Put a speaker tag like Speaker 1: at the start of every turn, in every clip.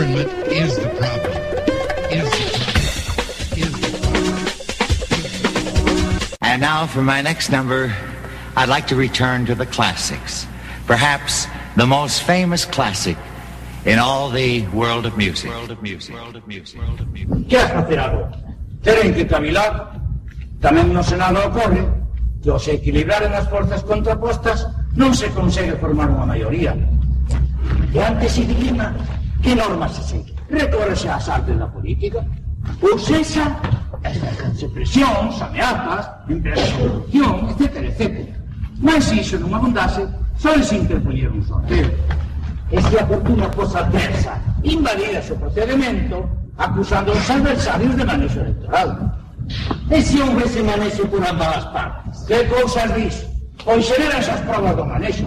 Speaker 1: Government is the problem. Is the problem. Is the problem.
Speaker 2: And now for my next number, I'd like to return to the classics. Perhaps the most famous classic in all the world of music. World of music. World of music. World of music.
Speaker 3: Que has facer agora? Teren que cavilar. Tamén no Senado ocorre que ao se equilibraren as forzas contrapostas non se consegue formar unha maioría. E antes se dilema que normas se segue. Recórrese ás artes da política. Ou sexa, as presións, ameazas, empresas de corrupción, etc, etc. Mas se iso non abundase, só se interpoñer un sorteo. E se a fortuna fosa adversa, invalida o procedimento, acusando aos adversarios de manexo electoral. E se houvese manexo por ambas as partes? Que cousas dis? Pois xeran esas provas do manexo.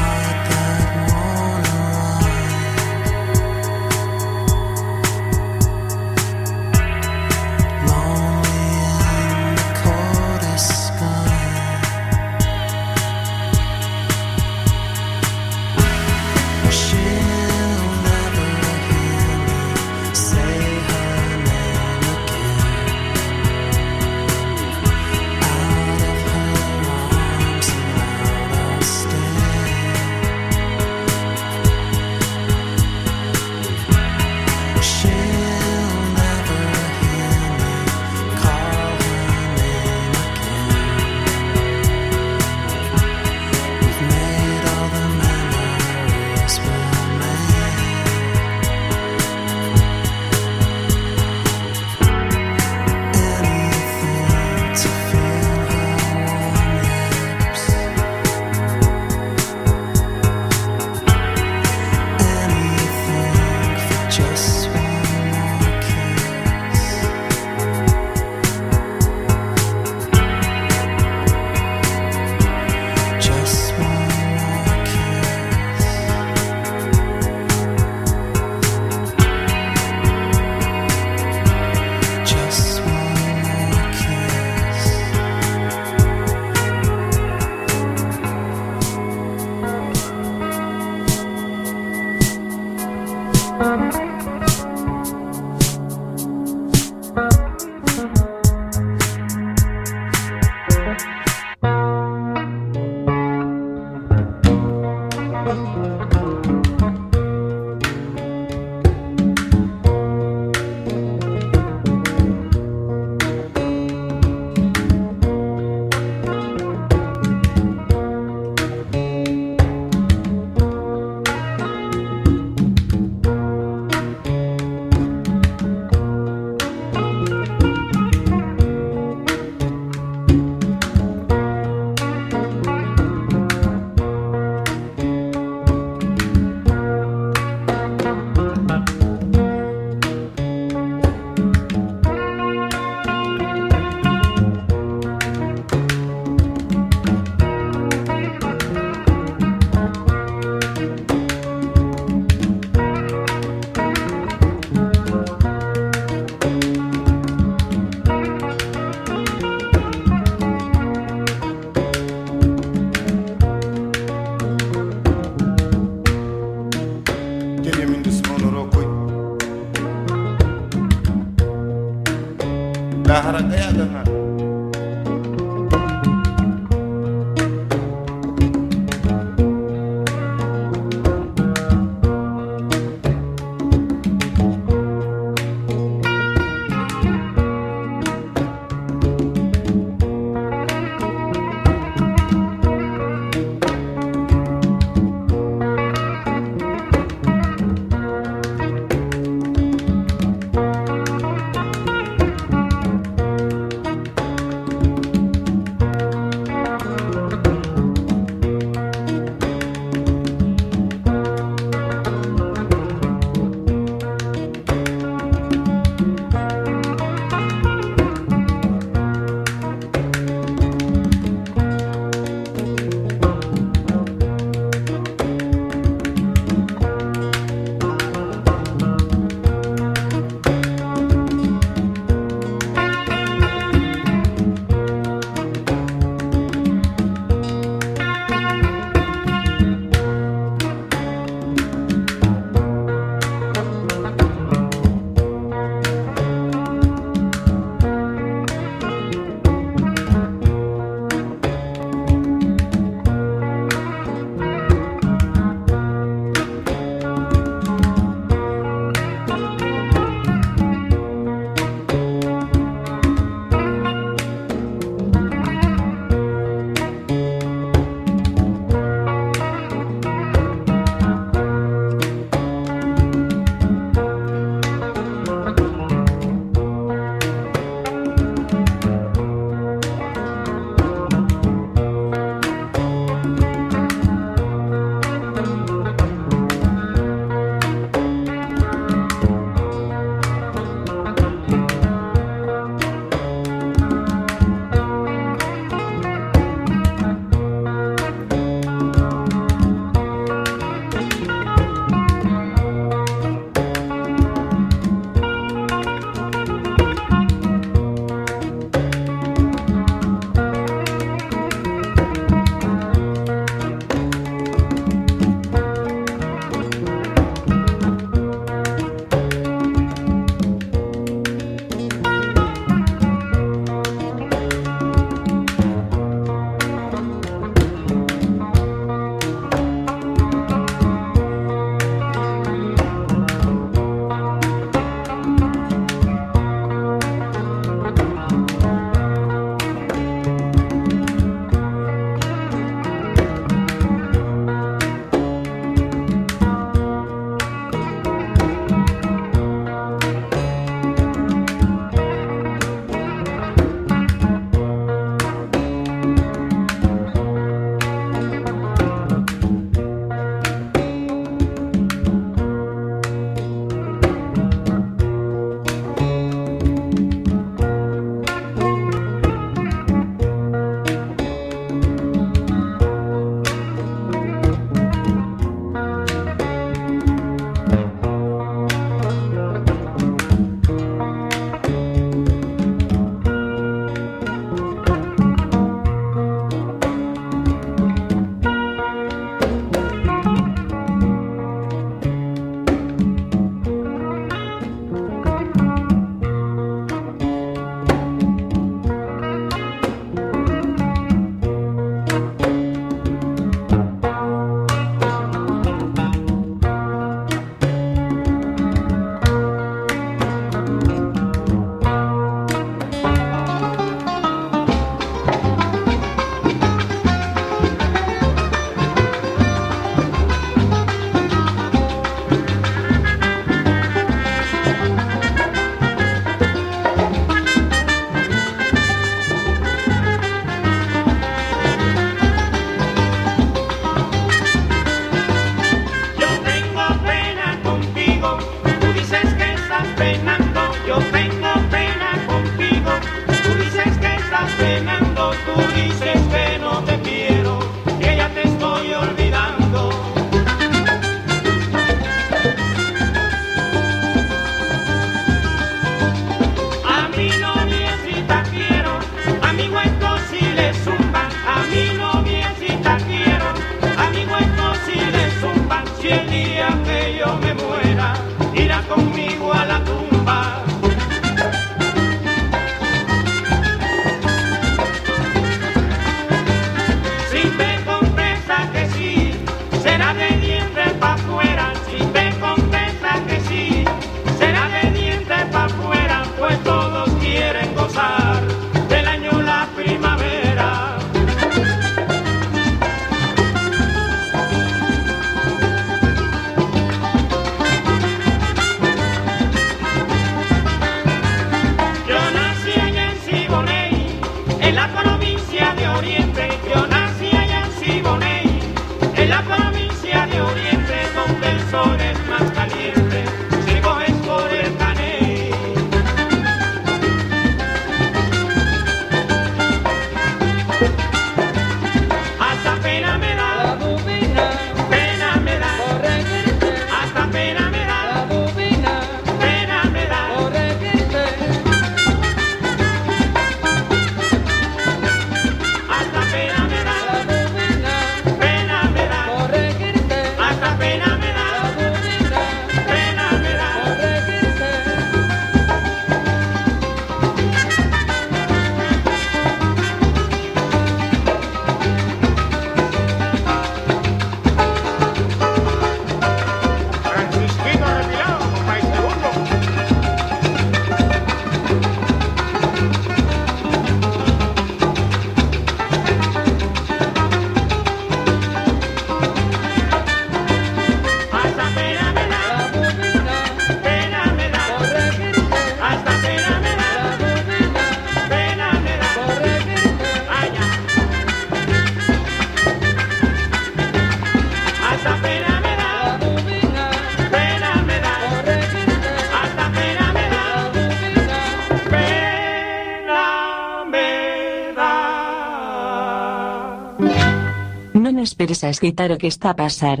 Speaker 4: Esperes a o que está a pasar.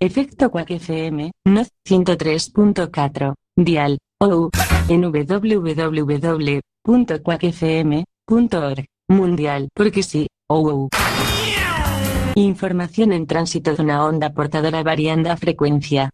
Speaker 4: Efecto Quack FM, no 103.4, dial, ou, en www.quackfm.org, mundial, porque sí, ou. Información en tránsito de una onda portadora variando a frecuencia.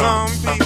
Speaker 5: zombie.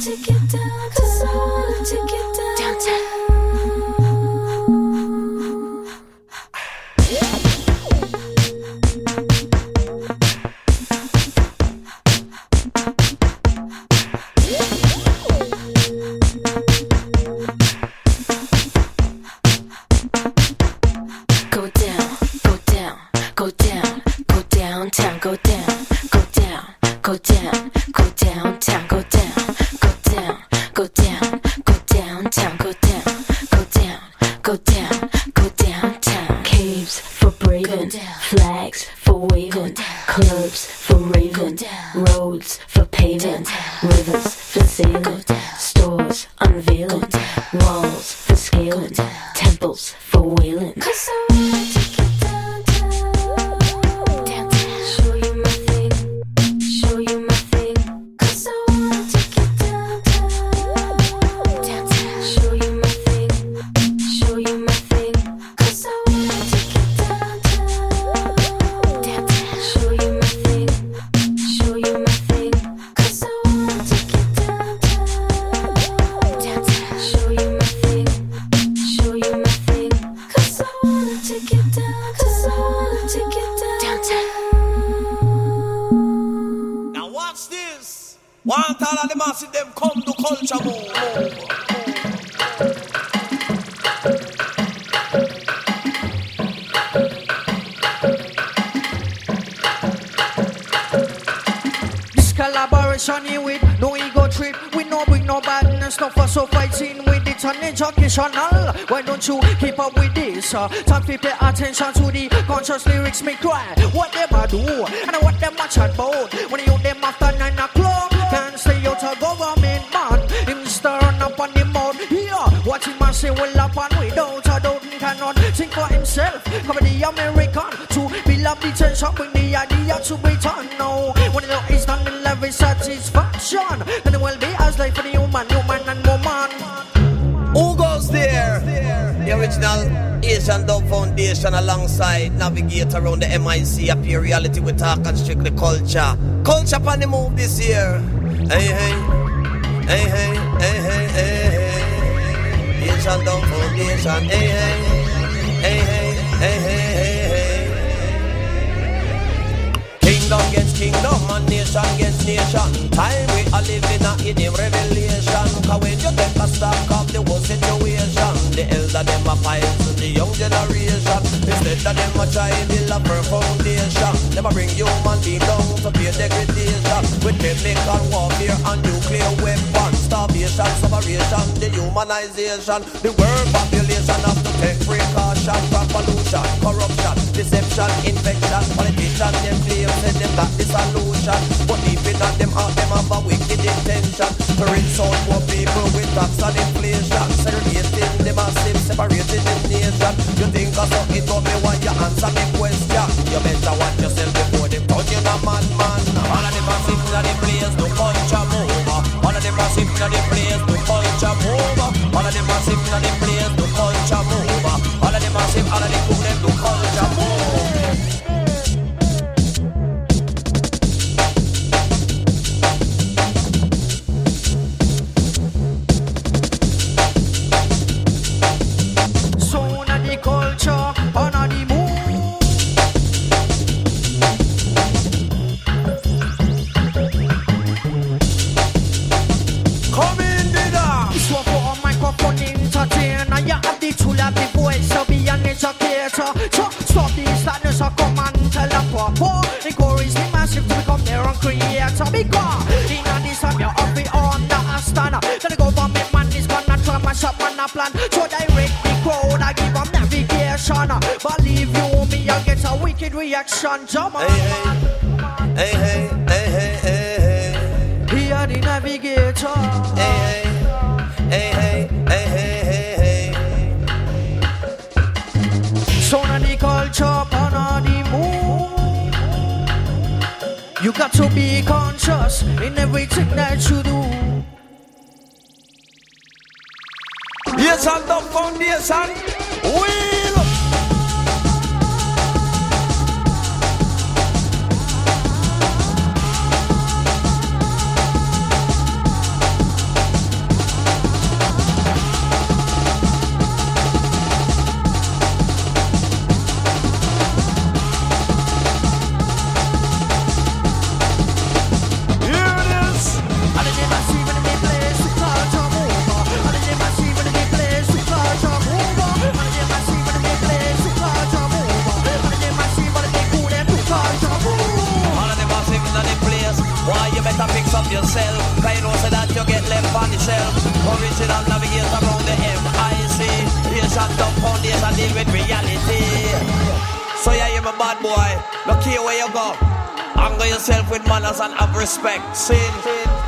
Speaker 5: to
Speaker 6: get down,
Speaker 7: down to get down. down.
Speaker 8: Fighting with it on educational. Why don't you keep up with this? Uh, time to pay attention to the conscious lyrics me cry. What them I do and what them a chat about. When you them after nine o'clock, can't stay out of government man. Him stirring up on the mouth. Yeah, what him a say well up and without a doubt he cannot think for himself. Cover the American to build up the tension, bring the idea to be done now. When you know it's done in every satisfaction, then it will be as life for the human, human and woman.
Speaker 9: Who goes there? The original Asian Dub Foundation alongside Navigator around the MIC appear reality with talk and strictly culture. Culture on the move this year. Hey hey. Hey hey, hey hey, hey hey. Asian Dub Foundation. Hey hey. Hey hey, hey hey, hey hey. Kingdom against kingdom and nation against nation. Time we are living a him revelation. Cause when you take a stock of the whole situation, the elder them a fight to the young generation. Instead of them a try build a firm foundation, them a bring human being down to pay degradation with chemical warfare and nuclear weapons. Starvation, separation, dehumanization. The world population have to take precaution from pollution, corruption, deception, infection. Politicians them claim say them got the solution, but deep in them heart them have a wicked intention to rinse out poor people with tax and inflation, segregating the massive, separating the nation. You think of something but me want you answer me question. You better watch yourself before them turn you a madman. All of the massive in the place, no culture move. In the place, no culture move. All of the massive in the place, yourself. You know so that you get left on the shelf. Original navigator around the MIC. Asian Dub Foundation deal with reality. So yeah, you're my bad boy. Look here where you go. Angle yourself with manners and have respect. Sin.
Speaker 10: Y